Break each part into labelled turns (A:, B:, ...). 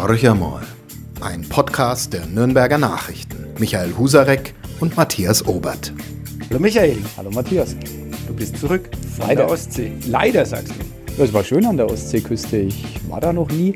A: Horcher mal. Ein Podcast der Nürnberger Nachrichten. Michael Husarek und Matthias Obert.
B: Hallo Michael,
C: Hallo Matthias.
B: du bist zurück von
C: Leider.
B: der Ostsee. Leider sagst du.
C: Es war schön an der Ostseeküste. Ich war da noch nie.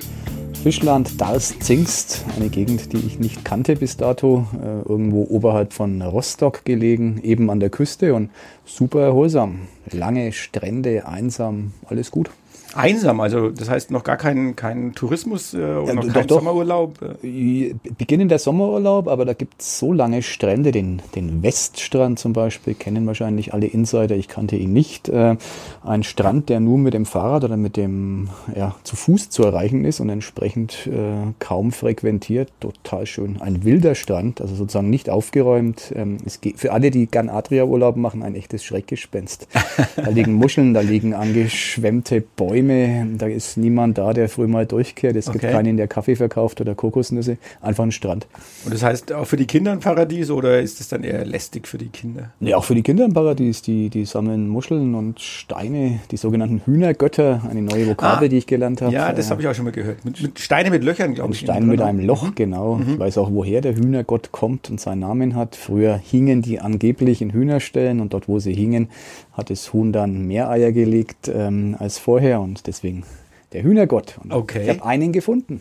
C: Fischland, Darß-Zingst, eine Gegend, die ich nicht kannte bis dato, äh, irgendwo oberhalb von Rostock gelegen, eben an der Küste und super erholsam. Lange Strände, einsam, alles gut.
B: Einsam, also das heißt noch gar kein, kein Tourismus äh, und
C: Ja,
B: noch
C: doch,
B: kein
C: doch.
B: Sommerurlaub. Äh,
C: Beginnen der Sommerurlaub, aber da gibt es so lange Strände, den, den Weststrand zum Beispiel, kennen wahrscheinlich alle Insider, ich kannte ihn nicht. Äh, ein Strand, der nur mit dem Fahrrad oder mit dem, ja, zu Fuß zu erreichen ist und entsprechend äh, kaum frequentiert, total schön. Ein wilder Strand, also sozusagen nicht aufgeräumt. Ähm, es geht für alle, die gern Adria-Urlaub machen, ein echtes Schreckgespenst. Da liegen Muscheln, da liegen angeschwemmte Bäume, da ist niemand da, der früh mal durchkehrt. Es gibt
B: Okay.
C: keinen, der Kaffee verkauft oder Kokosnüsse. Einfach ein Strand.
B: Und das heißt auch für die Kinder ein Paradies oder ist es dann eher lästig für die Kinder?
C: Ja, auch für die Kinder im Paradies. Die, die sammeln Muscheln und Steine, die sogenannten Hühnergötter, eine neue Vokabel,
B: Ah,
C: die ich gelernt habe.
B: Ja, das habe ich auch schon mal gehört. Mit, mit Steine mit Löchern, glaube
C: Ein
B: ich.
C: Stein
B: innen
C: mit einem Loch,
B: Mhm.
C: genau. Ich weiß auch, woher der Hühnergott kommt und seinen Namen hat. Früher hingen die angeblich in Hühnerställen und dort, wo sie hingen, hat das Huhn dann mehr Eier gelegt ähm, als vorher und deswegen der Hühnergott. Und
B: Okay.
C: Ich habe einen gefunden.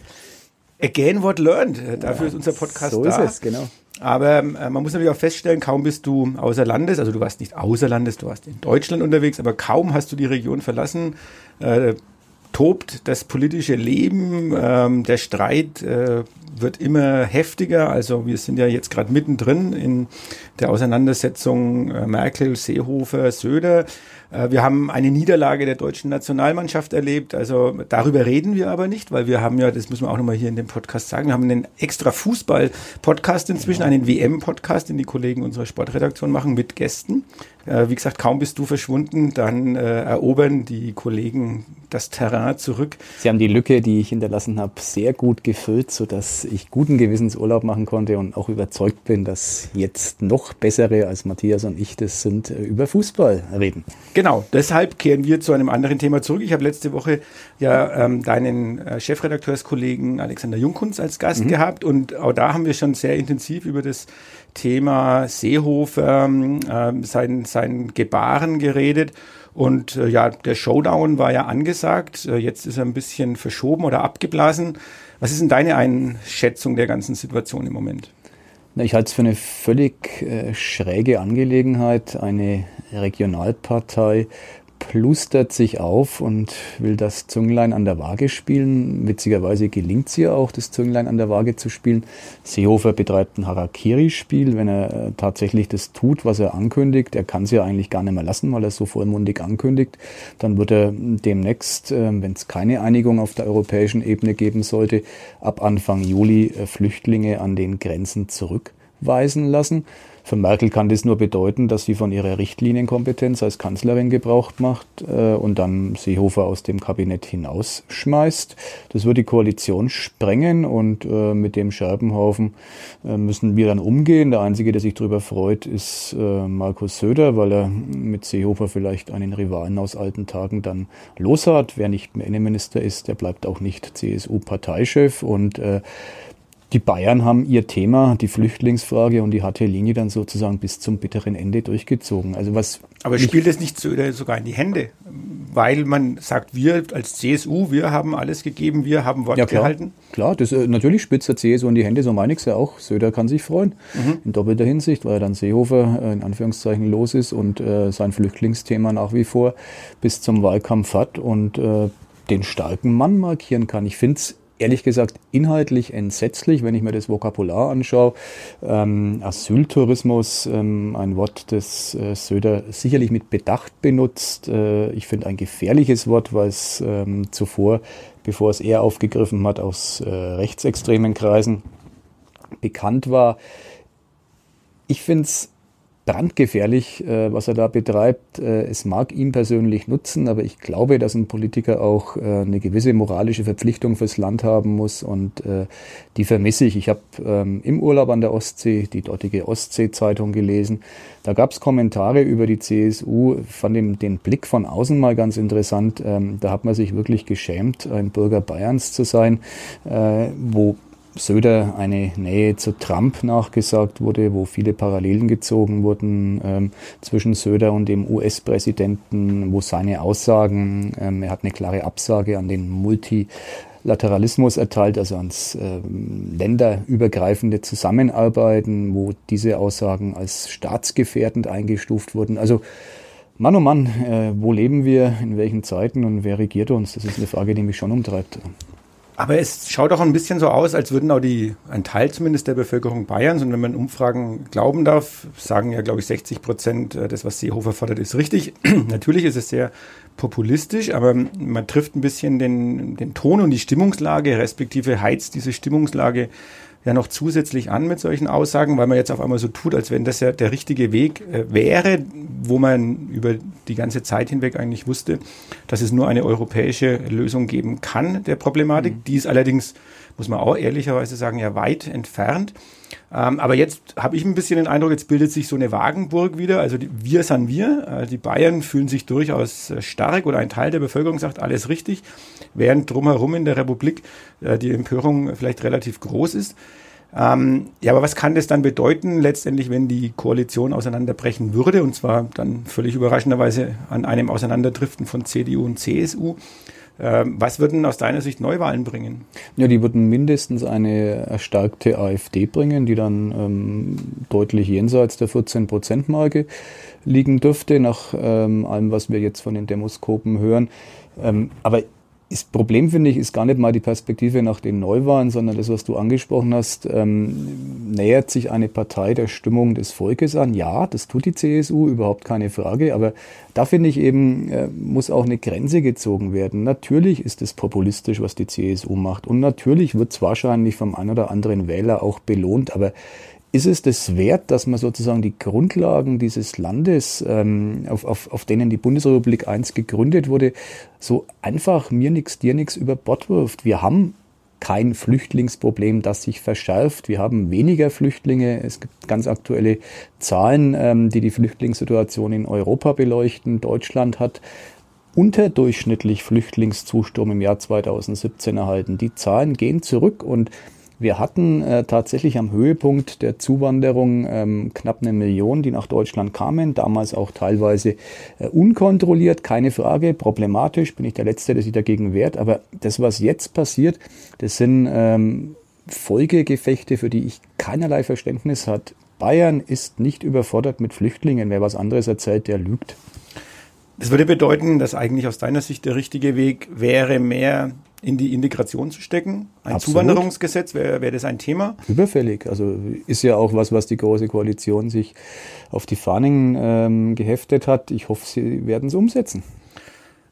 B: Again what learned. Äh, Dafür ist unser Podcast
C: so
B: da.
C: ist es, genau.
B: Aber äh, man muss natürlich auch feststellen, kaum bist du außer Landes, also du warst nicht außer Landes, du warst in Deutschland unterwegs, aber kaum hast du die Region verlassen, äh, tobt das politische Leben, ähm, der Streit äh, wird immer heftiger. Also wir sind ja jetzt gerade mittendrin in der Auseinandersetzung äh, Merkel, Seehofer, Söder. Äh, wir haben eine Niederlage der deutschen Nationalmannschaft erlebt. Also darüber reden wir aber nicht, weil wir haben ja, das müssen wir auch nochmal hier in dem Podcast sagen, wir haben einen extra Fußball-Podcast inzwischen, einen WM-Podcast, den die Kollegen unserer Sportredaktion machen mit Gästen. Äh, wie gesagt, kaum bist du verschwunden, dann äh, erobern die Kollegen das Terrain zurück.
C: Sie haben die Lücke, die ich hinterlassen habe, sehr gut gefüllt, sodass ich guten Gewissens Urlaub machen konnte und auch überzeugt bin, dass jetzt noch bessere als Matthias und ich das sind, äh, über Fußball reden.
B: Genau, deshalb kehren wir zu einem anderen Thema zurück. Ich habe letzte Woche ja ähm, deinen äh, Chefredakteurskollegen Alexander Jungkunz als Gast gehabt und auch da haben wir schon sehr intensiv über das Thema Seehofer, ähm, sein, sein Gebaren geredet. Und äh, ja, der Showdown war ja angesagt. Äh, jetzt ist er ein bisschen verschoben oder abgeblasen. Was ist denn deine Einschätzung der ganzen Situation im Moment?
C: Ich halte es für eine völlig äh, schräge Angelegenheit. Eine Regionalpartei plustert sich auf und will das Zünglein an der Waage spielen. Witzigerweise gelingt es ihr auch, das Zünglein an der Waage zu spielen. Seehofer betreibt ein Harakiri-Spiel, wenn er äh, tatsächlich das tut, was er ankündigt. Er kann es ja eigentlich gar nicht mehr lassen, weil er es so vollmundig ankündigt. Dann wird er demnächst, äh, wenn es keine Einigung auf der europäischen Ebene geben sollte, ab Anfang Juli äh, Flüchtlinge an den Grenzen zurückweisen lassen. Für Merkel kann das nur bedeuten, dass sie von ihrer Richtlinienkompetenz als Kanzlerin Gebrauch macht äh, und dann Seehofer aus dem Kabinett hinausschmeißt. Das wird die Koalition sprengen und äh, mit dem Scherbenhaufen äh, müssen wir dann umgehen. Der Einzige, der sich darüber freut, ist äh, Markus Söder, weil er mit Seehofer vielleicht einen Rivalen aus alten Tagen dann los hat. Wer nicht mehr Innenminister ist, der bleibt auch nicht CSU-Parteichef und äh, die Bayern haben ihr Thema, die Flüchtlingsfrage und die harte Linie dann sozusagen bis zum bitteren Ende durchgezogen. Also was
B: Aber spielt es nicht Söder sogar in die Hände? Weil man sagt, wir als CSU, wir haben alles gegeben, wir haben Wort
C: ja, klar,
B: gehalten.
C: Klar, das, äh, natürlich spitzt der CSU in die Hände, so meine ich es ja auch. Söder kann sich freuen.
B: Mhm.
C: In doppelter Hinsicht, weil er dann Seehofer äh, in Anführungszeichen los ist und äh, sein Flüchtlingsthema nach wie vor bis zum Wahlkampf hat und äh, den starken Mann markieren kann. Ich finde es ehrlich gesagt inhaltlich entsetzlich, wenn ich mir das Vokabular anschaue. Ähm, Asyltourismus, ähm, ein Wort, das äh, Söder sicherlich mit Bedacht benutzt. Äh, ich finde ein gefährliches Wort, weil es ähm, zuvor, bevor es er aufgegriffen hat, aus äh, rechtsextremen Kreisen bekannt war. Ich finde es brandgefährlich, äh, was er da betreibt. Äh, es mag ihm persönlich nutzen, aber ich glaube, dass ein Politiker auch äh, eine gewisse moralische Verpflichtung fürs Land haben muss und äh, die vermisse ich. Ich habe ähm, im Urlaub an der Ostsee die dortige Ostsee-Zeitung gelesen. Da gab es Kommentare über die CSU, fand den, den Blick von außen mal ganz interessant. Ähm, da hat man sich wirklich geschämt, ein Bürger Bayerns zu sein, äh, wo Söder eine Nähe zu Trump nachgesagt wurde, wo viele Parallelen gezogen wurden ähm, zwischen Söder und dem US-Präsidenten, wo seine Aussagen, ähm, er hat eine klare Absage an den Multilateralismus erteilt, also ans ähm, länderübergreifende Zusammenarbeiten, wo diese Aussagen als staatsgefährdend eingestuft wurden. Also Mann, oh Mann, äh, wo leben wir, in welchen Zeiten und wer regiert uns? Das ist eine Frage, die mich schon umtreibt.
B: Aber es schaut auch ein bisschen so aus, als würden auch die, ein Teil zumindest der Bevölkerung Bayerns, und wenn man Umfragen glauben darf, sagen ja, glaube ich, 60 Prozent, äh, das, was Seehofer fordert, ist richtig. Natürlich ist es sehr populistisch, aber man trifft ein bisschen den, den Ton und die Stimmungslage, respektive heizt diese Stimmungslage ja noch zusätzlich an mit solchen Aussagen, weil man jetzt auf einmal so tut, als wenn das ja der richtige Weg äh, wäre, wo man über die ganze Zeit hinweg eigentlich wusste, dass es nur eine europäische Lösung geben kann der Problematik. Mhm. Die ist allerdings, muss man auch ehrlicherweise sagen, ja weit entfernt. Ähm, aber jetzt habe ich ein bisschen den Eindruck, jetzt bildet sich so eine Wagenburg wieder. Also die, wir sind wir. Äh, die Bayern fühlen sich durchaus äh, stark oder ein Teil der Bevölkerung sagt alles richtig, während drumherum in der Republik äh, die Empörung vielleicht relativ groß ist. Ähm, ja, aber was kann das dann bedeuten, letztendlich, wenn die Koalition auseinanderbrechen würde, und zwar dann völlig überraschenderweise an einem Auseinanderdriften von CDU und CSU? Ähm, was würden aus deiner Sicht Neuwahlen bringen?
C: Ja, die würden mindestens eine erstarkte AfD bringen, die dann ähm, deutlich jenseits der 14-Prozent-Marke liegen dürfte, nach ähm, allem, was wir jetzt von den Demoskopen hören. Ähm, aber das Problem, finde ich, ist gar nicht mal die Perspektive nach den Neuwahlen, sondern das, was du angesprochen hast, ähm, nähert sich eine Partei der Stimmung des Volkes an. Ja, das tut die CSU, überhaupt keine Frage, aber da finde ich eben, äh, muss auch eine Grenze gezogen werden. Natürlich ist es populistisch, was die CSU macht und natürlich wird es wahrscheinlich vom einen oder anderen Wähler auch belohnt, aber ist es das wert, dass man sozusagen die Grundlagen dieses Landes, ähm, auf, auf, auf denen die Bundesrepublik einst gegründet wurde, so einfach mir nix, dir nix über Bord wirft? Wir haben kein Flüchtlingsproblem, das sich verschärft. Wir haben weniger Flüchtlinge. Es gibt ganz aktuelle Zahlen, ähm, die die Flüchtlingssituation in Europa beleuchten. Deutschland hat unterdurchschnittlich Flüchtlingszustrom im Jahr 2017 erhalten. Die Zahlen gehen zurück und wir hatten äh, tatsächlich am Höhepunkt der Zuwanderung ähm, knapp eine Million, die nach Deutschland kamen, damals auch teilweise äh, unkontrolliert, keine Frage, problematisch, bin ich der Letzte, der sich dagegen wehrt, aber das, was jetzt passiert, das sind ähm, Folgegefechte, für die ich keinerlei Verständnis hat. Bayern ist nicht überfordert mit Flüchtlingen. Wer was anderes erzählt, der lügt.
B: Das würde bedeuten, dass eigentlich aus deiner Sicht der richtige Weg wäre, mehr in die Integration zu stecken. Ein Absolut. Zuwanderungsgesetz, wäre wär das ein Thema?
C: Überfällig. Also ist ja auch was, was die Große Koalition sich auf die Fahnen ähm, geheftet hat. Ich hoffe, sie werden es umsetzen.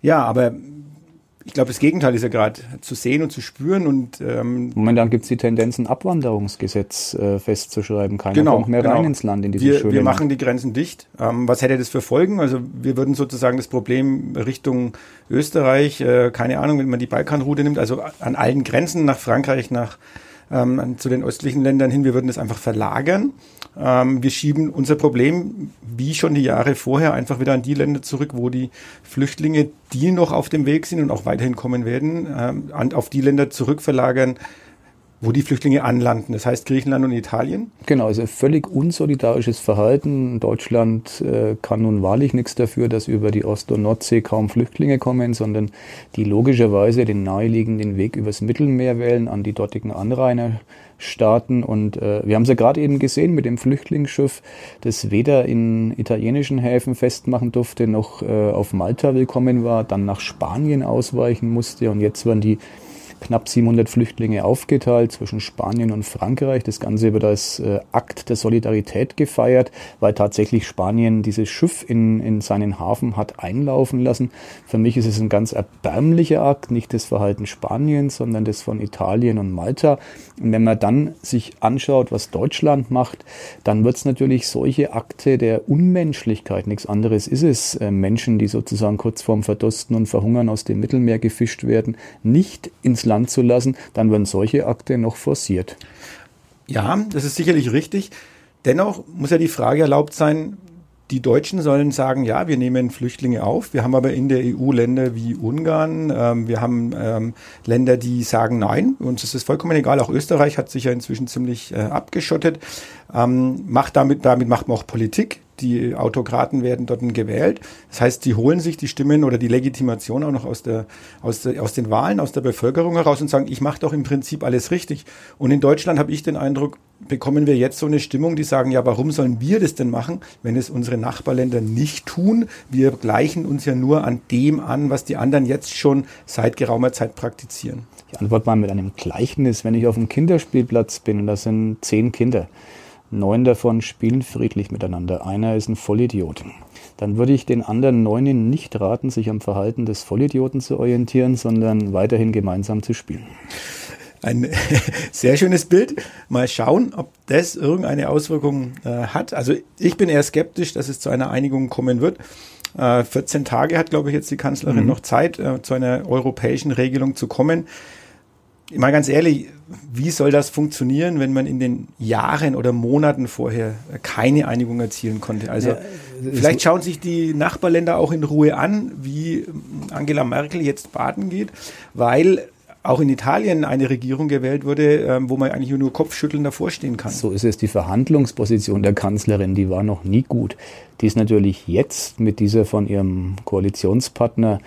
B: Ja, aber ich glaube, das Gegenteil ist ja gerade zu sehen und zu spüren. Und,
C: ähm, Momentan gibt es die Tendenz, ein Abwanderungsgesetz äh, festzuschreiben. Keiner genau, kommt mehr genau. rein ins Land in
B: diese wir, schöne Wir machen die Grenzen dicht. Ähm, was hätte das für Folgen? Also wir würden sozusagen das Problem Richtung Österreich, äh, keine Ahnung, wenn man die Balkanroute nimmt, also an allen Grenzen nach Frankreich, nach ähm, zu den östlichen Ländern hin, wir würden das einfach verlagern. Ähm, wir schieben unser Problem, wie schon die Jahre vorher, einfach wieder an die Länder zurück, wo die Flüchtlinge, die noch auf dem Weg sind und auch weiterhin kommen werden, ähm, an, auf die Länder zurückverlagern, wo die Flüchtlinge anlanden. Das heißt Griechenland und Italien.
C: Genau, also völlig unsolidarisches Verhalten. Deutschland äh, kann nun wahrlich nichts dafür, dass über die Ost- und Nordsee kaum Flüchtlinge kommen, sondern die logischerweise den naheliegenden Weg übers Mittelmeer wählen an die dortigen Anrainerstaaten. Und äh, wir haben es ja gerade eben gesehen mit dem Flüchtlingsschiff, das weder in italienischen Häfen festmachen durfte, noch äh, auf Malta willkommen war, dann nach Spanien ausweichen musste und jetzt werden die knapp 700 Flüchtlinge aufgeteilt zwischen Spanien und Frankreich. Das Ganze wird als äh, Akt der Solidarität gefeiert, weil tatsächlich Spanien dieses Schiff in, in seinen Hafen hat einlaufen lassen. Für mich ist es ein ganz erbärmlicher Akt, nicht das Verhalten Spaniens, sondern das von Italien und Malta. Und wenn man dann sich anschaut, was Deutschland macht, dann wird es natürlich solche Akte der Unmenschlichkeit, nichts anderes ist es, äh, Menschen, die sozusagen kurz vorm Verdursten und Verhungern aus dem Mittelmeer gefischt werden, nicht ins Land zu lassen, dann werden solche Akte noch forciert.
B: Ja, das ist sicherlich richtig. Dennoch muss ja die Frage erlaubt sein, die Deutschen sollen sagen, ja, wir nehmen Flüchtlinge auf. Wir haben aber in der EU Länder wie Ungarn, ähm, wir haben ähm, Länder, die sagen, nein, uns ist es vollkommen egal. Auch Österreich hat sich ja inzwischen ziemlich äh, abgeschottet. Ähm, macht damit, damit macht man auch Politik die Autokraten werden dort gewählt. Das heißt, die holen sich die Stimmen oder die Legitimation auch noch aus, der, aus, der, aus den Wahlen, aus der Bevölkerung heraus und sagen, ich mache doch im Prinzip alles richtig. Und in Deutschland habe ich den Eindruck, bekommen wir jetzt so eine Stimmung, die sagen, ja, warum sollen wir das denn machen, wenn es unsere Nachbarländer nicht tun? Wir gleichen uns ja nur an dem an, was die anderen jetzt schon seit geraumer Zeit praktizieren.
C: Ich antworte mal mit einem Gleichnis. Wenn ich auf einem Kinderspielplatz bin und da sind zehn Kinder, Neun davon spielen friedlich miteinander. Einer ist ein Vollidiot. Dann würde ich den anderen neunen nicht raten, sich am Verhalten des Vollidioten zu orientieren, sondern weiterhin gemeinsam zu spielen.
B: Ein sehr schönes Bild. Mal schauen, ob das irgendeine Auswirkung äh, hat. Also ich bin eher skeptisch, dass es zu einer Einigung kommen wird. Äh, 14 Tage hat, glaube ich, jetzt die Kanzlerin mhm. noch Zeit, äh, zu einer europäischen Regelung zu kommen mal ganz ehrlich, wie soll das funktionieren, wenn man in den Jahren oder Monaten vorher keine Einigung erzielen konnte? Also ja, vielleicht schauen sich die Nachbarländer auch in Ruhe an, wie Angela Merkel jetzt baden geht, weil auch in Italien eine Regierung gewählt wurde, ähm, wo man eigentlich nur Kopfschütteln davor stehen kann.
C: So ist es. Die Verhandlungsposition der Kanzlerin, die war noch nie gut. Die ist natürlich jetzt mit dieser von ihrem Koalitionspartner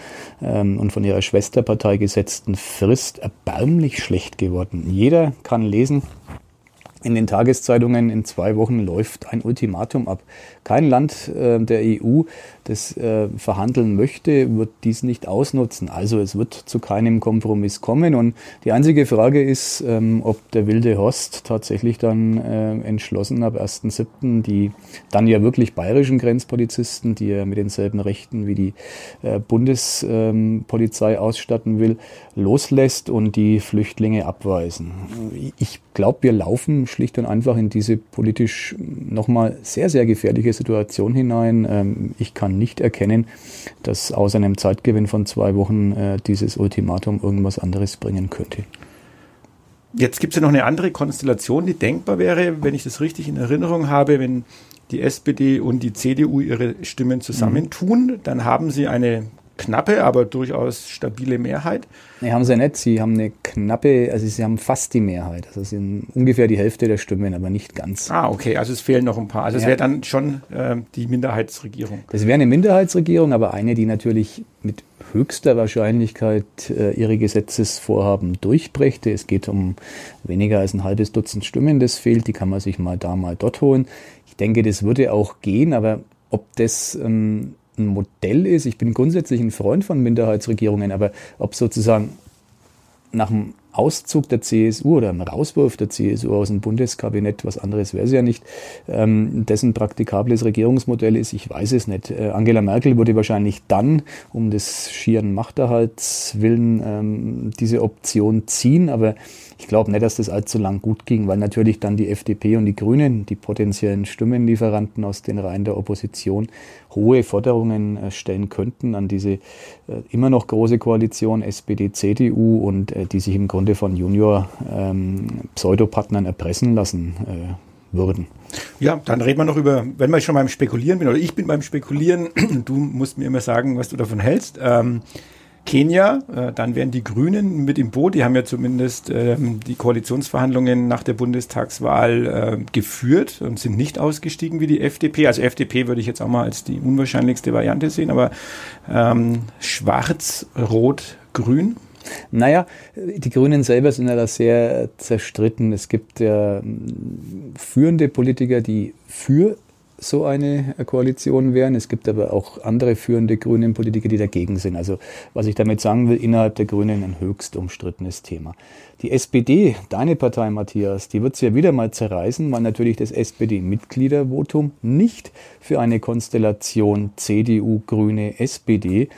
C: ähm, und von ihrer Schwesterpartei gesetzten Frist erbärmlich schlecht geworden. Jeder kann lesen, in den Tageszeitungen in zwei Wochen läuft ein Ultimatum ab. Kein Land äh, der EU, das äh, verhandeln möchte, wird dies nicht ausnutzen. Also es wird zu keinem Kompromiss kommen. Und die einzige Frage ist, ähm, ob der wilde Horst tatsächlich dann äh, entschlossen ab 1.7. die dann ja wirklich bayerischen Grenzpolizisten, die er mit denselben Rechten wie die äh, Bundespolizei ausstatten will, loslässt und die Flüchtlinge abweisen. Ich glaube, wir laufen schlicht und einfach in diese politisch nochmal sehr, sehr gefährliche Situation hinein. Ähm, ich kann nicht erkennen, dass außer einem Zeitgewinn von zwei Wochen äh, dieses Ultimatum irgendwas anderes bringen könnte.
B: Jetzt gibt es ja noch eine andere Konstellation, die denkbar wäre, wenn ich das richtig in Erinnerung habe, wenn die SPD und die CDU ihre Stimmen zusammentun, mhm. dann haben sie eine knappe, aber durchaus stabile Mehrheit.
C: Nee, haben sie nicht. Sie haben eine knappe, also sie haben fast die Mehrheit. Also sie sind ungefähr die Hälfte der Stimmen, aber nicht ganz.
B: Ah, okay. Also es fehlen noch ein paar. Also ja. es wäre dann schon äh, die Minderheitsregierung.
C: Das wäre eine Minderheitsregierung, aber eine, die natürlich mit höchster Wahrscheinlichkeit äh, ihre Gesetzesvorhaben durchbrächte. Es geht um weniger als ein halbes Dutzend Stimmen, das fehlt. Die kann man sich mal da, mal dort holen. Ich denke, das würde auch gehen, aber ob das ähm, ein Modell ist. Ich bin grundsätzlich ein Freund von Minderheitsregierungen, aber ob sozusagen nach dem Auszug der CSU oder im Rauswurf der CSU aus dem Bundeskabinett, was anderes wäre es ja nicht, ähm, dessen praktikables Regierungsmodell ist, ich weiß es nicht. Äh, Angela Merkel würde wahrscheinlich dann um des schieren Machterhalts willen ähm, diese Option ziehen, aber ich glaube nicht, dass das allzu lang gut ging, weil natürlich dann die FDP und die Grünen, die potenziellen Stimmenlieferanten aus den Reihen der Opposition, hohe Forderungen äh, stellen könnten an diese äh, immer noch große Koalition SPD, CDU und äh, die sich im Grunde von Junior-Pseudopartnern ähm, erpressen lassen würden.
B: Ja, dann reden wir noch über, wenn wir schon beim Spekulieren bin, oder ich bin beim Spekulieren, du musst mir immer sagen, was du davon hältst. Ähm, Kenia, äh, dann wären die Grünen mit im Boot. Die haben ja zumindest ähm, die Koalitionsverhandlungen nach der Bundestagswahl äh, geführt und sind nicht ausgestiegen wie die FDP. Also FDP würde ich jetzt auch mal als die unwahrscheinlichste Variante sehen, aber ähm, schwarz, rot, grün.
C: Naja, die Grünen selber sind ja da sehr zerstritten. Es gibt ja hm, führende Politiker, die für so eine Koalition wären. Es gibt aber auch andere führende grünen Politiker, die dagegen sind. Also was ich damit sagen will, innerhalb der Grünen ein höchst umstrittenes Thema. Die SPD, deine Partei, Matthias, die wird es ja wieder mal zerreißen, weil natürlich das SPD-Mitgliedervotum nicht für eine Konstellation CDU, Grüne, SPD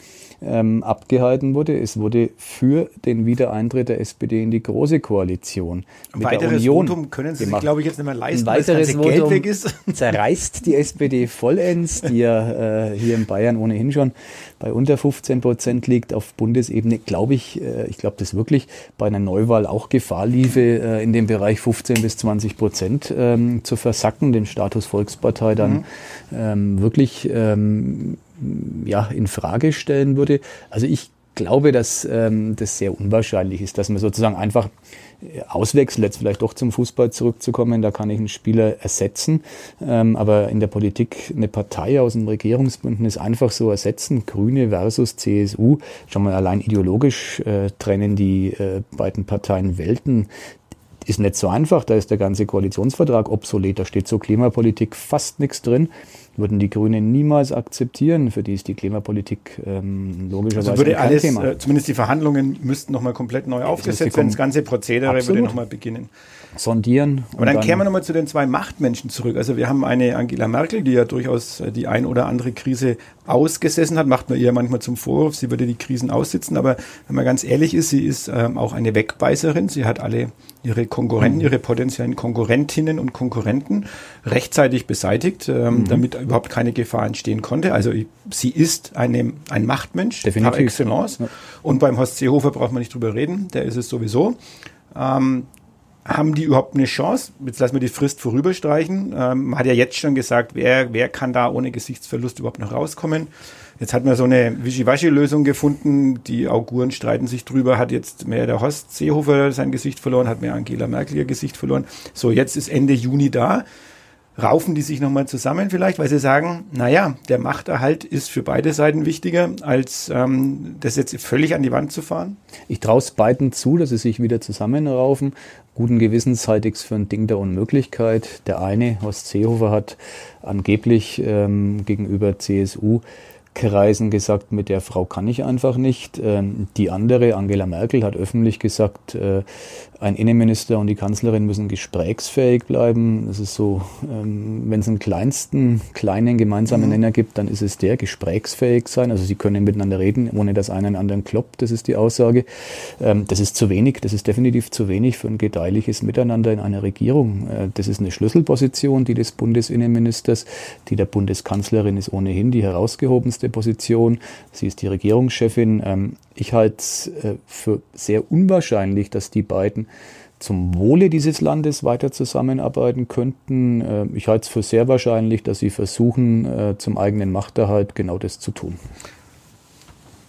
C: ähm, abgehalten wurde. Es wurde für den Wiedereintritt der SPD in die Große Koalition
B: mit weiteres der Union Votum können Sie sich, glaube ich, jetzt nicht mehr leisten,
C: Ein weiteres weil das Geld weg ist. zerreißt die SPD vollends, die ja äh, hier in Bayern ohnehin schon bei unter 15 Prozent liegt. Auf Bundesebene glaube ich, äh, ich glaube das wirklich, bei einer Neuwahl auch Gefahr liefe, äh, in dem Bereich 15 bis 20 Prozent ähm, zu versacken, den Status Volkspartei dann mhm. ähm, wirklich ähm, ja, in Frage stellen würde. Also ich glaube, dass ähm, das sehr unwahrscheinlich ist, dass man sozusagen einfach äh, auswechselt, jetzt vielleicht doch zum Fußball zurückzukommen, da kann ich einen Spieler ersetzen, ähm, aber in der Politik eine Partei aus dem Regierungsbündnis einfach so ersetzen, Grüne versus CSU, schon mal allein ideologisch äh, trennen die äh, beiden Parteien Welten, ist nicht so einfach, da ist der ganze Koalitionsvertrag obsolet, da steht zur Klimapolitik fast nichts drin würden die Grünen niemals akzeptieren. Für die ist die Klimapolitik ähm, logischerweise
B: also würde alles, Thema. Äh, zumindest die Verhandlungen müssten nochmal komplett neu aufgesetzt werden. Das ganze Prozedere Absolut. würde nochmal beginnen.
C: Sondieren.
B: Aber dann, dann kehren wir nochmal zu den zwei Machtmenschen zurück. Also wir haben eine Angela Merkel, die ja durchaus äh, die ein oder andere Krise ausgesessen hat, macht man ihr manchmal zum Vorwurf, sie würde die Krisen aussitzen. Aber wenn man ganz ehrlich ist, sie ist ähm, auch eine Wegbeißerin. Sie hat alle ihre Konkurrenten, mhm. ihre potenziellen Konkurrentinnen und Konkurrenten rechtzeitig beseitigt, ähm, mhm. damit überhaupt keine Gefahr entstehen konnte. Also sie ist eine, ein Machtmensch
C: Definitiv.
B: par excellence. Ja. Und beim Horst Seehofer braucht man nicht drüber reden, der ist es sowieso. Ähm, haben die überhaupt eine Chance? Jetzt lassen wir die Frist vorüberstreichen. Ähm, man hat ja jetzt schon gesagt, wer, wer kann da ohne Gesichtsverlust überhaupt noch rauskommen? Jetzt hat man so eine Wischiwaschi-Lösung gefunden. Die Auguren streiten sich drüber. Hat jetzt mehr der Horst Seehofer sein Gesicht verloren, hat mehr Angela Merkel ihr Gesicht verloren. So, jetzt ist Ende Juni da. Raufen die sich nochmal zusammen vielleicht, weil sie sagen, naja, der Machterhalt ist für beide Seiten wichtiger, als ähm, das jetzt völlig an die Wand zu fahren?
C: Ich traue es beiden zu, dass sie sich wieder zusammenraufen. Guten Gewissens halte ich es für ein Ding der Unmöglichkeit. Der eine, Horst Seehofer, hat angeblich ähm, gegenüber CSU Kreisen gesagt, mit der Frau kann ich einfach nicht. Ähm, die andere, Angela Merkel, hat öffentlich gesagt, äh, ein Innenminister und die Kanzlerin müssen gesprächsfähig bleiben. Das ist so, ähm, wenn es einen kleinsten, kleinen gemeinsamen mhm. Nenner gibt, dann ist es der, gesprächsfähig sein. Also sie können miteinander reden, ohne dass einer einen anderen kloppt. Das ist die Aussage. Ähm, das ist zu wenig. Das ist definitiv zu wenig für ein gedeihliches Miteinander in einer Regierung. Äh, das ist eine Schlüsselposition, die des Bundesinnenministers. Die der Bundeskanzlerin ist ohnehin die herausgehobenste Position. Sie ist die Regierungschefin. Ähm, ich halte es äh, für sehr unwahrscheinlich, dass die beiden zum Wohle dieses Landes weiter zusammenarbeiten könnten. Äh, ich halte es für sehr wahrscheinlich, dass sie versuchen, äh, zum eigenen Machterhalt genau das zu tun.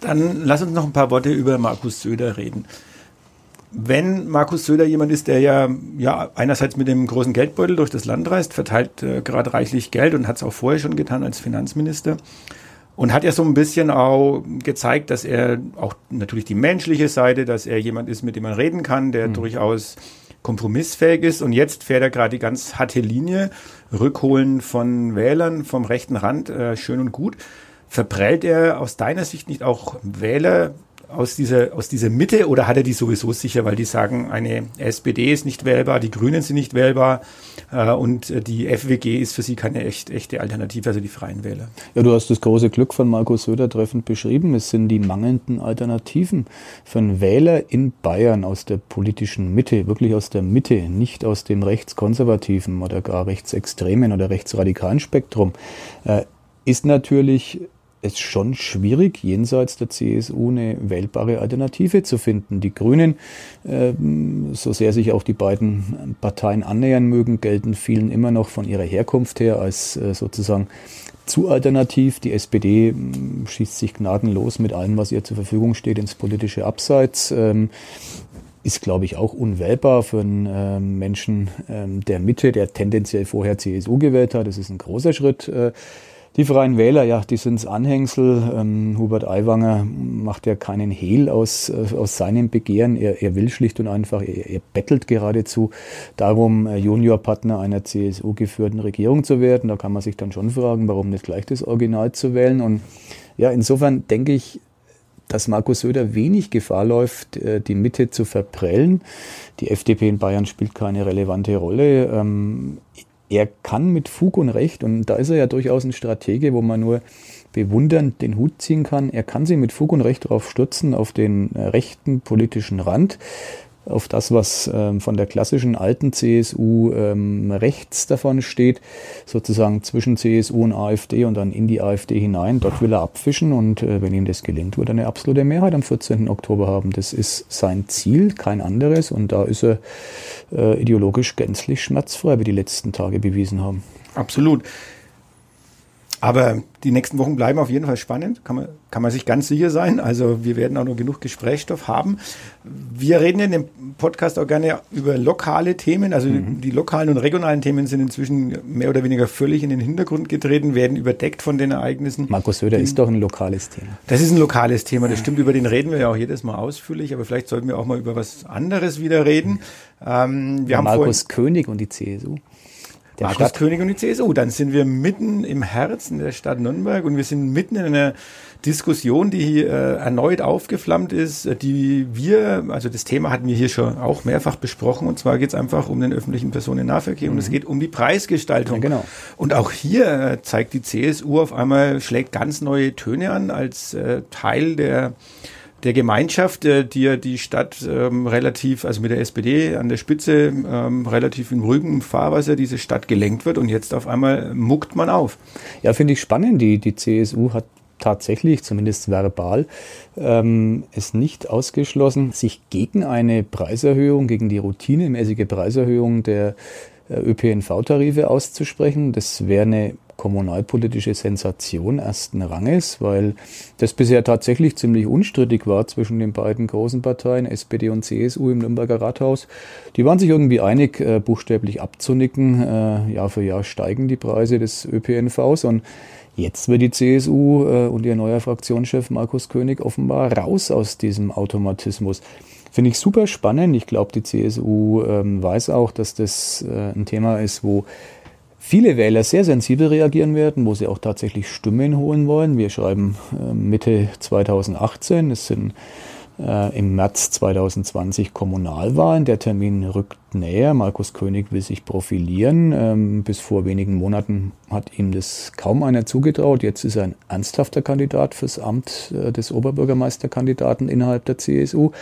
B: Dann lass uns noch ein paar Worte über Markus Söder reden. Wenn Markus Söder jemand ist, der ja, ja einerseits mit dem großen Geldbeutel durch das Land reist, verteilt äh, gerade reichlich Geld und hat es auch vorher schon getan als Finanzminister, und hat ja so ein bisschen auch gezeigt, dass er auch natürlich die menschliche Seite, dass er jemand ist, mit dem man reden kann, der mhm. durchaus kompromissfähig ist. Und jetzt fährt er gerade die ganz harte Linie, Rückholen von Wählern vom rechten Rand, äh, schön und gut. Verprellt er aus deiner Sicht nicht auch Wähler, aus dieser, aus dieser Mitte oder hat er die sowieso sicher, weil die sagen, eine SPD ist nicht wählbar, die Grünen sind nicht wählbar äh, und die FWG ist für sie keine echt, echte Alternative, also die Freien Wähler.
C: Ja, du hast das große Glück von Markus Söder treffend beschrieben. Es sind die mangelnden Alternativen für einen Wähler in Bayern aus der politischen Mitte, wirklich aus der Mitte, nicht aus dem rechtskonservativen oder gar rechtsextremen oder rechtsradikalen Spektrum, äh, ist natürlich es schon schwierig, jenseits der CSU eine wählbare Alternative zu finden. Die Grünen, äh, so sehr sich auch die beiden Parteien annähern mögen, gelten vielen immer noch von ihrer Herkunft her als äh, sozusagen zu alternativ. Die SPD äh, schießt sich gnadenlos mit allem, was ihr zur Verfügung steht, ins politische Abseits. Ähm, ist, glaube ich, auch unwählbar für einen äh, Menschen ähm, der Mitte, der tendenziell vorher CSU gewählt hat. Das ist ein großer Schritt. Äh, Die Freien Wähler, ja, die sind's Anhängsel. Ähm, Hubert Aiwanger macht ja keinen Hehl aus, äh, aus seinem Begehren. Er, er will schlicht und einfach, er, er bettelt geradezu darum, äh, Juniorpartner einer CSU-geführten Regierung zu werden. Da kann man sich dann schon fragen, warum nicht gleich das Original zu wählen. Und ja, insofern denke ich, dass Markus Söder wenig Gefahr läuft, äh, die Mitte zu verprellen. Die FDP in Bayern spielt keine relevante Rolle. Er kann mit Fug und Recht, und da ist er ja durchaus ein Stratege, wo man nur bewundernd den Hut ziehen kann, er kann sich mit Fug und Recht darauf stürzen, auf den äh, rechten politischen Rand auf das, was ähm, von der klassischen alten CSU ähm, rechts davon steht, sozusagen zwischen CSU und AfD und dann in die AfD hinein. Dort will er abfischen und äh, wenn ihm das gelingt, wird er eine absolute Mehrheit am 14. Oktober haben. Das ist sein Ziel, kein anderes und da ist er äh, ideologisch gänzlich schmerzfrei, wie die letzten Tage bewiesen haben.
B: Absolut. Aber die nächsten Wochen bleiben auf jeden Fall spannend, kann man, kann man sich ganz sicher sein. Also wir werden auch noch genug Gesprächsstoff haben. Wir reden in dem Podcast auch gerne über lokale Themen. Also mhm. die lokalen und regionalen Themen sind inzwischen mehr oder weniger völlig in den Hintergrund getreten, werden überdeckt von den Ereignissen.
C: Markus Söder ist doch ein lokales Thema.
B: Das ist ein lokales Thema, das stimmt. Über den reden wir ja auch jedes Mal ausführlich, aber vielleicht sollten wir auch mal über was anderes wieder reden.
C: Ähm, wir Markus haben König und die CSU.
B: Der Markus Stadt. König und die CSU. Dann sind wir mitten im Herzen der Stadt Nürnberg und wir sind mitten in einer Diskussion, die äh, erneut aufgeflammt ist, äh, die wir, also das Thema hatten wir hier schon auch mehrfach besprochen und zwar geht es einfach um den öffentlichen Personennahverkehr mhm. und es mhm. geht um die Preisgestaltung. Ja, genau. Und auch hier äh, zeigt die CSU auf einmal, schlägt ganz neue Töne an als äh, Teil der der Gemeinschaft, äh, die ja die Stadt ähm, relativ, also mit der SPD an der Spitze, ähm, relativ in ruhigem Fahrwasser diese Stadt gelenkt wird und jetzt auf einmal muckt man auf.
C: Ja, finde ich spannend. Die, die CSU hat tatsächlich, zumindest verbal, ähm, es nicht ausgeschlossen, sich gegen eine Preiserhöhung, gegen die routinemäßige Preiserhöhung der äh, ÖPNV-Tarife auszusprechen. Das wäre eine kommunalpolitische Sensation ersten Ranges, weil das bisher tatsächlich ziemlich unstrittig war zwischen den beiden großen Parteien, SPD und CSU im Nürnberger Rathaus. Die waren sich irgendwie einig, äh, buchstäblich abzunicken. Äh, Jahr für Jahr steigen die Preise des ÖPNVs und Jetzt wird die CSU äh, und ihr neuer Fraktionschef Markus König offenbar raus aus diesem Automatismus. Finde ich super spannend. Ich glaube, die CSU ähm, weiß auch, dass das äh, ein Thema ist, wo viele Wähler sehr sensibel reagieren werden, wo sie auch tatsächlich Stimmen holen wollen. Wir schreiben äh, Mitte 2018, es sind äh, im März 2020 Kommunalwahlen. Der Termin rückt näher. Markus König will sich profilieren. Ähm, bis vor wenigen Monaten hat ihm das kaum einer zugetraut. Jetzt ist er ein ernsthafter Kandidat fürs Amt äh, des Oberbürgermeisterkandidaten innerhalb der CSU.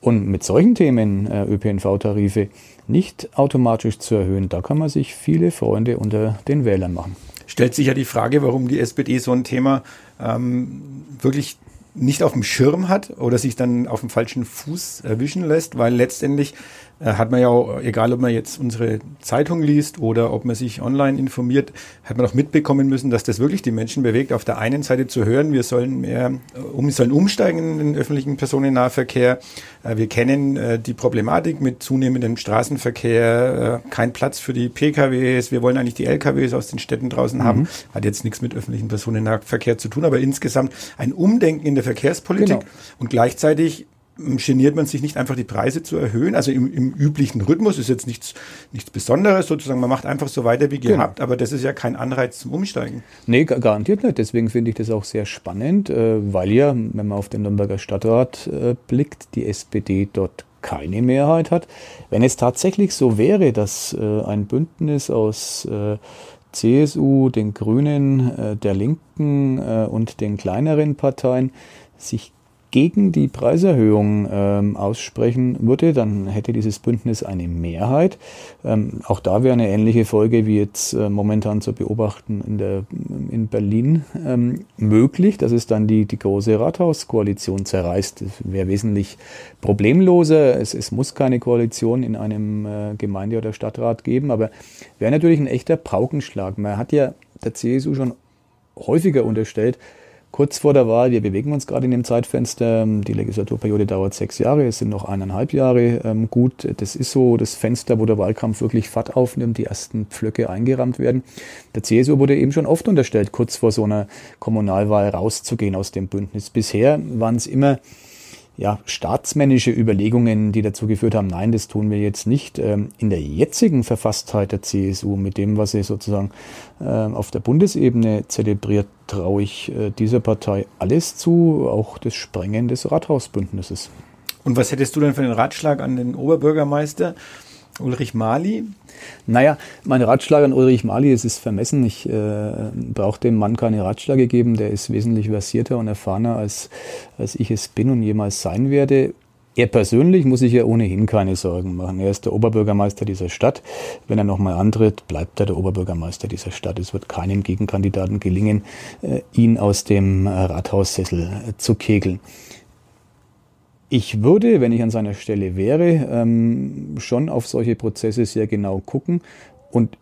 C: Und mit solchen Themen, äh, ÖPNV-Tarife, nicht automatisch zu erhöhen, da kann man sich viele Freunde unter den Wählern machen.
B: Stellt sich ja die Frage, warum die SPD so ein Thema ähm, wirklich nicht auf dem Schirm hat oder sich dann auf dem falschen Fuß erwischen lässt, weil letztendlich hat man ja auch, egal ob man jetzt unsere Zeitung liest oder ob man sich online informiert, hat man auch mitbekommen müssen, dass das wirklich die Menschen bewegt, auf der einen Seite zu hören, wir sollen mehr, um, sollen umsteigen in den öffentlichen Personennahverkehr. Äh, wir kennen äh, die Problematik mit zunehmendem Straßenverkehr, kein Platz für die PKWs, wir wollen eigentlich die LKWs aus den Städten draußen mhm. haben. Hat jetzt nichts mit öffentlichen Personennahverkehr zu tun, aber insgesamt ein Umdenken in der Verkehrspolitik genau. und gleichzeitig geniert man sich nicht einfach die Preise zu erhöhen, also im, im, üblichen Rhythmus ist jetzt nichts, nichts Besonderes sozusagen, man macht einfach so weiter wie genau. gehabt, genau. aber das ist ja kein Anreiz zum Umsteigen.
C: Nee, garantiert nicht, deswegen finde ich das auch sehr spannend, äh, weil ja, wenn man auf den Nürnberger Stadtrat äh, blickt, die SPD dort keine Mehrheit hat. Wenn es tatsächlich so wäre, dass äh, ein Bündnis aus CSU, den Grünen, der Linken und den kleineren Parteien sich gegen die Preiserhöhung ähm, aussprechen würde, dann hätte dieses Bündnis eine Mehrheit. Ähm, auch da wäre eine ähnliche Folge wie jetzt äh, momentan zu beobachten in, der, in Berlin ähm, möglich, dass es dann die, die große Rathauskoalition zerreißt. Das wäre wesentlich problemloser. Es, es muss keine Koalition in einem äh, Gemeinde- oder Stadtrat geben, aber wäre natürlich ein echter Paukenschlag. Man hat ja der CSU schon häufiger unterstellt, kurz vor der Wahl. Wir bewegen uns gerade in dem Zeitfenster. Die Legislaturperiode dauert sechs Jahre, es sind noch eineinhalb Jahre ähm, gut. Das ist so das Fenster, wo der Wahlkampf wirklich Fahrt aufnimmt, die ersten Pflöcke eingerammt werden. Der CSU wurde eben schon oft unterstellt, kurz vor so einer Kommunalwahl rauszugehen aus dem Bündnis. Bisher waren es immer ja, staatsmännische Überlegungen, die dazu geführt haben, nein, das tun wir jetzt nicht. Ähm, in der jetzigen Verfasstheit der CSU, mit dem, was sie sozusagen ähm, auf der Bundesebene zelebriert, traue ich äh, dieser Partei alles zu, auch das Sprengen des Rathausbündnisses.
B: Und was hättest du denn für einen Ratschlag an den Oberbürgermeister Ulrich Mali?
C: Naja, mein Ratschlag an Ulrich Mali, es ist vermessen. Ich äh, brauche dem Mann keine Ratschläge geben. Der ist wesentlich versierter und erfahrener, als, als ich es bin und jemals sein werde. Er persönlich muss sich ja ohnehin keine Sorgen machen. Er ist der Oberbürgermeister dieser Stadt. Wenn er nochmal antritt, bleibt er der Oberbürgermeister dieser Stadt. Es wird keinem Gegenkandidaten gelingen, äh, ihn aus dem Rathaussessel zu kegeln. Ich würde, wenn ich an seiner Stelle wäre, ähm, schon auf solche Prozesse sehr genau gucken und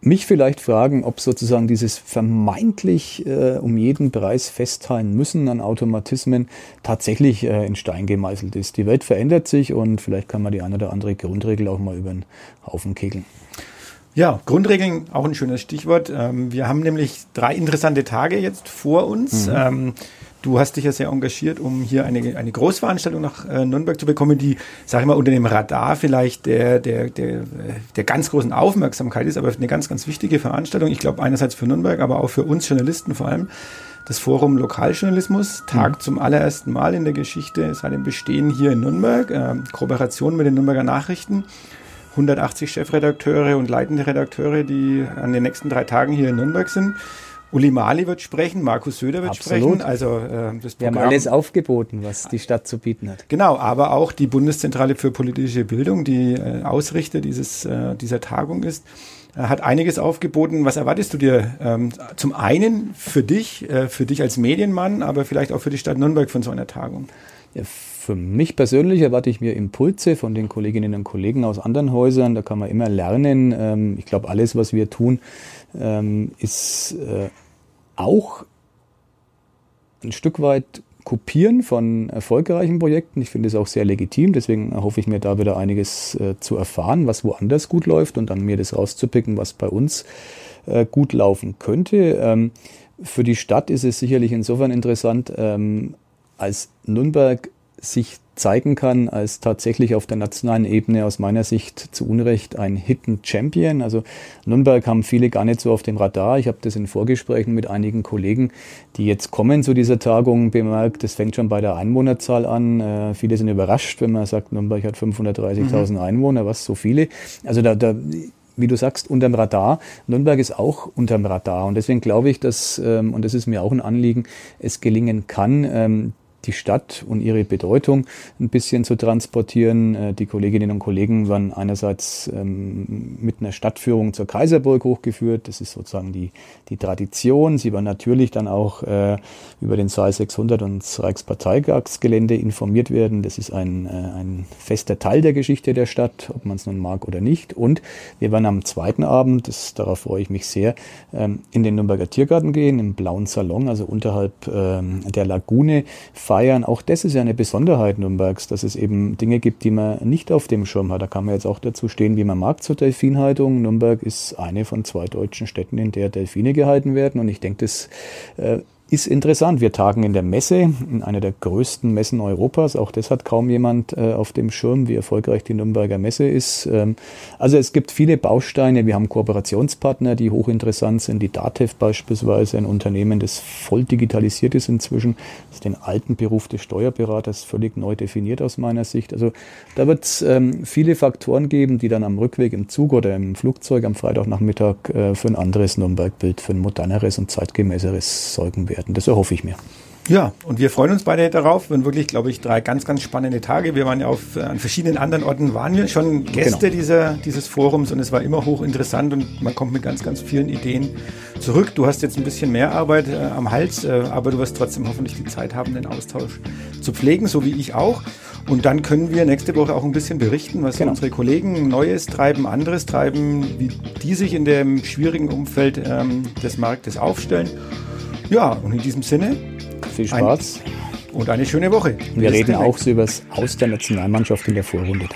C: mich vielleicht fragen, ob sozusagen dieses vermeintlich äh, um jeden Preis festhalten müssen an Automatismen tatsächlich äh, in Stein gemeißelt ist. Die Welt verändert sich und vielleicht kann man die eine oder andere Grundregel auch mal über den Haufen kegeln.
B: Ja, Grundregeln, auch ein schönes Stichwort. Ähm, wir haben nämlich drei interessante Tage jetzt vor uns. Mhm. Ähm, Du hast dich ja sehr engagiert, um hier eine, eine Großveranstaltung nach äh, Nürnberg zu bekommen, die, sag ich mal, unter dem Radar vielleicht der, der, der, der ganz großen Aufmerksamkeit ist, aber eine ganz, ganz wichtige Veranstaltung. Ich glaube, einerseits für Nürnberg, aber auch für uns Journalisten vor allem. Das Forum Lokaljournalismus tagt mhm. zum allerersten Mal in der Geschichte seit dem Bestehen hier in Nürnberg. Äh, Kooperation mit den Nürnberger Nachrichten. 180 Chefredakteure und leitende Redakteure, die an den nächsten drei Tagen hier in Nürnberg sind. Uli Mali wird sprechen, Markus Söder wird
C: Absolut.
B: sprechen.
C: Also äh, das Programm. Wir haben alles aufgeboten, was die Stadt zu bieten hat.
B: Genau, aber auch die Bundeszentrale für politische Bildung, die äh, Ausrichter dieses, äh, dieser Tagung ist, äh, hat einiges aufgeboten. Was erwartest du dir ähm, zum einen für dich, äh, für dich als Medienmann, aber vielleicht auch für die Stadt Nürnberg von so einer Tagung?
C: Ja, für mich persönlich erwarte ich mir Impulse von den Kolleginnen und Kollegen aus anderen Häusern. Da kann man immer lernen. Ähm, ich glaube, alles, was wir tun, ähm, ist äh, auch ein Stück weit Kopieren von erfolgreichen Projekten. Ich finde es auch sehr legitim, deswegen hoffe ich mir da wieder einiges äh, zu erfahren, was woanders gut läuft und dann mir das rauszupicken, was bei uns äh, gut laufen könnte. Ähm, für die Stadt ist es sicherlich insofern interessant, ähm, als Nürnberg sich zeigen kann als tatsächlich auf der nationalen Ebene aus meiner Sicht zu Unrecht ein Hidden Champion. Also Nürnberg haben viele gar nicht so auf dem Radar. Ich habe das in Vorgesprächen mit einigen Kollegen, die jetzt kommen zu dieser Tagung, bemerkt. Das fängt schon bei der Einwohnerzahl an. Äh, viele sind überrascht, wenn man sagt, Nürnberg hat 530.000 mhm. Einwohner, was so viele. Also da, da wie du sagst, unterm Radar. Nürnberg ist auch unterm Radar. Und deswegen glaube ich, dass, ähm, und das ist mir auch ein Anliegen, es gelingen kann, ähm, die Stadt und ihre Bedeutung ein bisschen zu transportieren. Äh, die Kolleginnen und Kollegen waren einerseits ähm, mit einer Stadtführung zur Kaiserburg hochgeführt. Das ist sozusagen die, die Tradition. Sie waren natürlich dann auch äh, über den Saal 600 und das Reichsparteigagsgelände informiert werden. Das ist ein, äh, ein fester Teil der Geschichte der Stadt, ob man es nun mag oder nicht. Und wir waren am zweiten Abend, das, darauf freue ich mich sehr, ähm, in den Nürnberger Tiergarten gehen, im blauen Salon, also unterhalb ähm, der Lagune feiern. Auch das ist ja eine Besonderheit Nürnbergs, dass es eben Dinge gibt, die man nicht auf dem Schirm hat. Da kann man jetzt auch dazu stehen, wie man mag zur Delfinhaltung. Nürnberg ist eine von zwei deutschen Städten, in der Delfine gehalten werden. Und ich denke, das äh, ist interessant. Wir tagen in der Messe, in einer der größten Messen Europas. Auch das hat kaum jemand äh, auf dem Schirm, wie erfolgreich die Nürnberger Messe ist. Ähm, also es gibt viele Bausteine. Wir haben Kooperationspartner, die hochinteressant sind. Die DATEV beispielsweise, ein Unternehmen, das voll digitalisiert ist inzwischen, das den alten Beruf des Steuerberaters völlig neu definiert aus meiner Sicht. Also da wird es ähm, viele Faktoren geben, die dann am Rückweg im Zug oder im Flugzeug am Freitagnachmittag äh, für ein anderes Nürnberg-Bild, für ein moderneres und zeitgemäßeres sorgen werden werden. Das erhoffe ich mir.
B: Ja, und wir freuen uns beide darauf. Wir waren wirklich, glaube ich, drei ganz, ganz spannende Tage. Wir waren ja auf äh, an verschiedenen anderen Orten, waren wir schon Gäste genau. dieser, dieses Forums und es war immer hochinteressant und man kommt mit ganz, ganz vielen Ideen zurück. Du hast jetzt ein bisschen mehr Arbeit äh, am Hals, äh, aber du wirst trotzdem hoffentlich die Zeit haben, den Austausch zu pflegen, so wie ich auch. Und dann können wir nächste Woche auch ein bisschen berichten, was genau. unsere Kollegen Neues treiben, anderes treiben, wie die sich in dem schwierigen Umfeld ähm, des Marktes aufstellen. Ja, und in diesem Sinne.
C: Viel Spaß.
B: Ein, und eine schöne Woche.
C: Wir reden auch so über das Aus der Nationalmannschaft in der Vorrunde.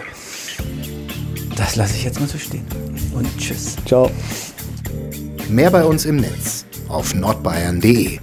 B: Das lasse ich jetzt mal so stehen. Und tschüss.
C: Ciao.
A: Mehr bei uns im Netz auf nordbayern.de.